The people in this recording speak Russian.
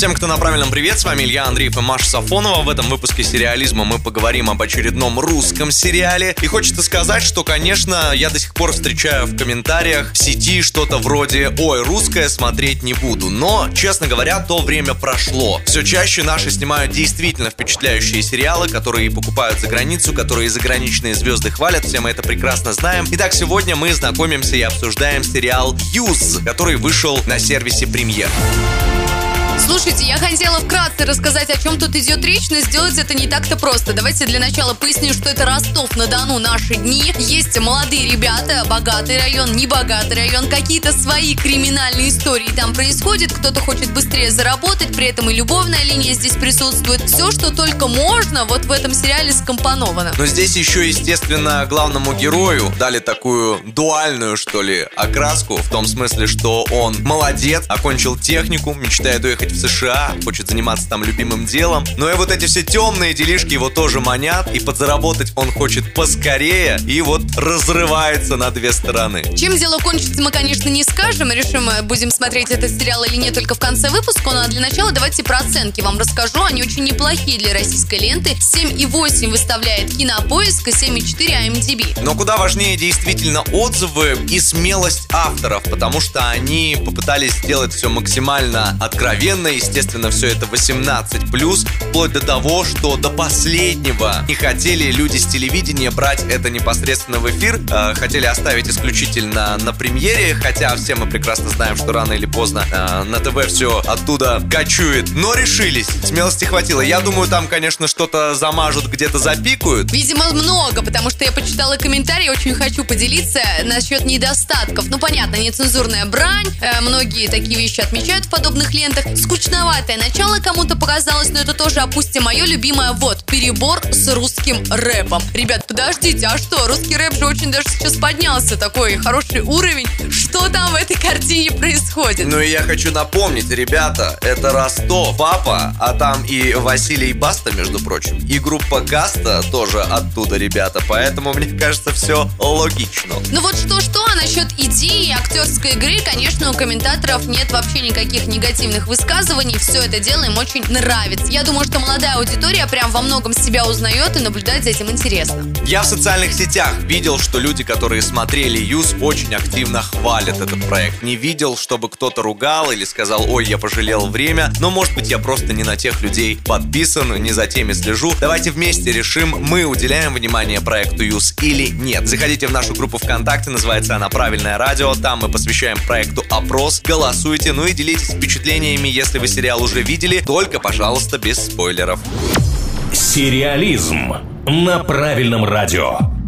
Всем, кто на правильном привет, с вами Илья Андреев и Маша Сафонова. В этом выпуске сериализма мы поговорим об очередном русском сериале. И хочется сказать, что, конечно, я до сих пор встречаю в комментариях в сети что-то вроде «Ой, русское смотреть не буду». Но, честно говоря, то время прошло. Все чаще наши снимают действительно впечатляющие сериалы, которые покупают за границу, которые заграничные звезды хвалят. Все мы это прекрасно знаем. Итак, сегодня мы знакомимся и обсуждаем сериал «Юз», который вышел на сервисе «Премьер». Слушайте, я хотела вкратце рассказать, о чем тут идет речь, но сделать это не так-то просто. Давайте для начала поясню, что это Ростов-на-Дону наши дни. Есть молодые ребята, богатый район, небогатый район, какие-то свои криминальные истории там происходят. Кто-то хочет быстрее заработать, при этом и любовная линия здесь присутствует. Все, что только можно, вот в этом сериале скомпоновано. Но здесь еще, естественно, главному герою дали такую дуальную, что ли, окраску, в том смысле, что он молодец, окончил технику, мечтает уехать в США, хочет заниматься там любимым делом. Но и вот эти все темные делишки его тоже манят, и подзаработать он хочет поскорее, и вот разрывается на две стороны. Чем дело кончится, мы, конечно, не скажем. Решим, э, будем смотреть этот сериал или нет только в конце выпуска. Ну а для начала давайте про оценки вам расскажу. Они очень неплохие для российской ленты. 7,8 выставляет Кинопоиск и 7,4 IMDb. Но куда важнее действительно отзывы и смелость авторов, потому что они попытались сделать все максимально откровенно, естественно, все это 18+, вплоть до того, что до последнего не хотели люди с телевидения брать это непосредственно в эфир, э, хотели оставить исключительно на премьере, хотя все мы прекрасно знаем, что рано или поздно э, на ТВ все оттуда качует, но решились, смелости хватило. Я думаю, там, конечно, что-то замажут, где-то запикают. Видимо, много, потому что я почитала комментарии, очень хочу поделиться насчет недостатков. Ну, понятно, нецензурная брань, э, многие такие вещи отмечают в подобных лентах. Скучноватое начало кому-то показалось, но это тоже, опустим, мое любимое вот, перебор с русским рэпом. Ребят, подождите, а что, русский рэп же очень даже сейчас поднялся, такой хороший уровень. Что там в этой картине происходит? Ну и я хочу напомнить, ребята, это Ростов, папа, а там и Василий Баста, между прочим, и группа Гаста тоже оттуда, ребята, поэтому мне кажется, все логично. Ну вот что-что, а насчет идеи актерской игры, конечно, у комментаторов нет вообще никаких негативных высказываний, все это дело им очень нравится. Я думаю, что молодая аудитория прям во многом себя узнает и наблюдать за этим интересно. Я в социальных сетях видел, что люди, которые смотрели Юз, очень активно хвалят этот проект. Не видел, чтобы кто-то ругал или сказал, ой, я пожалел время, но может быть я просто не на тех людей подписан, не за теми слежу. Давайте вместе решим, мы уделяем внимание проекту Юз или нет. Заходите в нашу группу ВКонтакте, называется она «Правильное радио», там мы посвящаем проекту опрос, голосуйте, ну и делитесь впечатлениями, если вы сериал уже видели, только, пожалуйста, без спойлеров. Сериализм на правильном радио.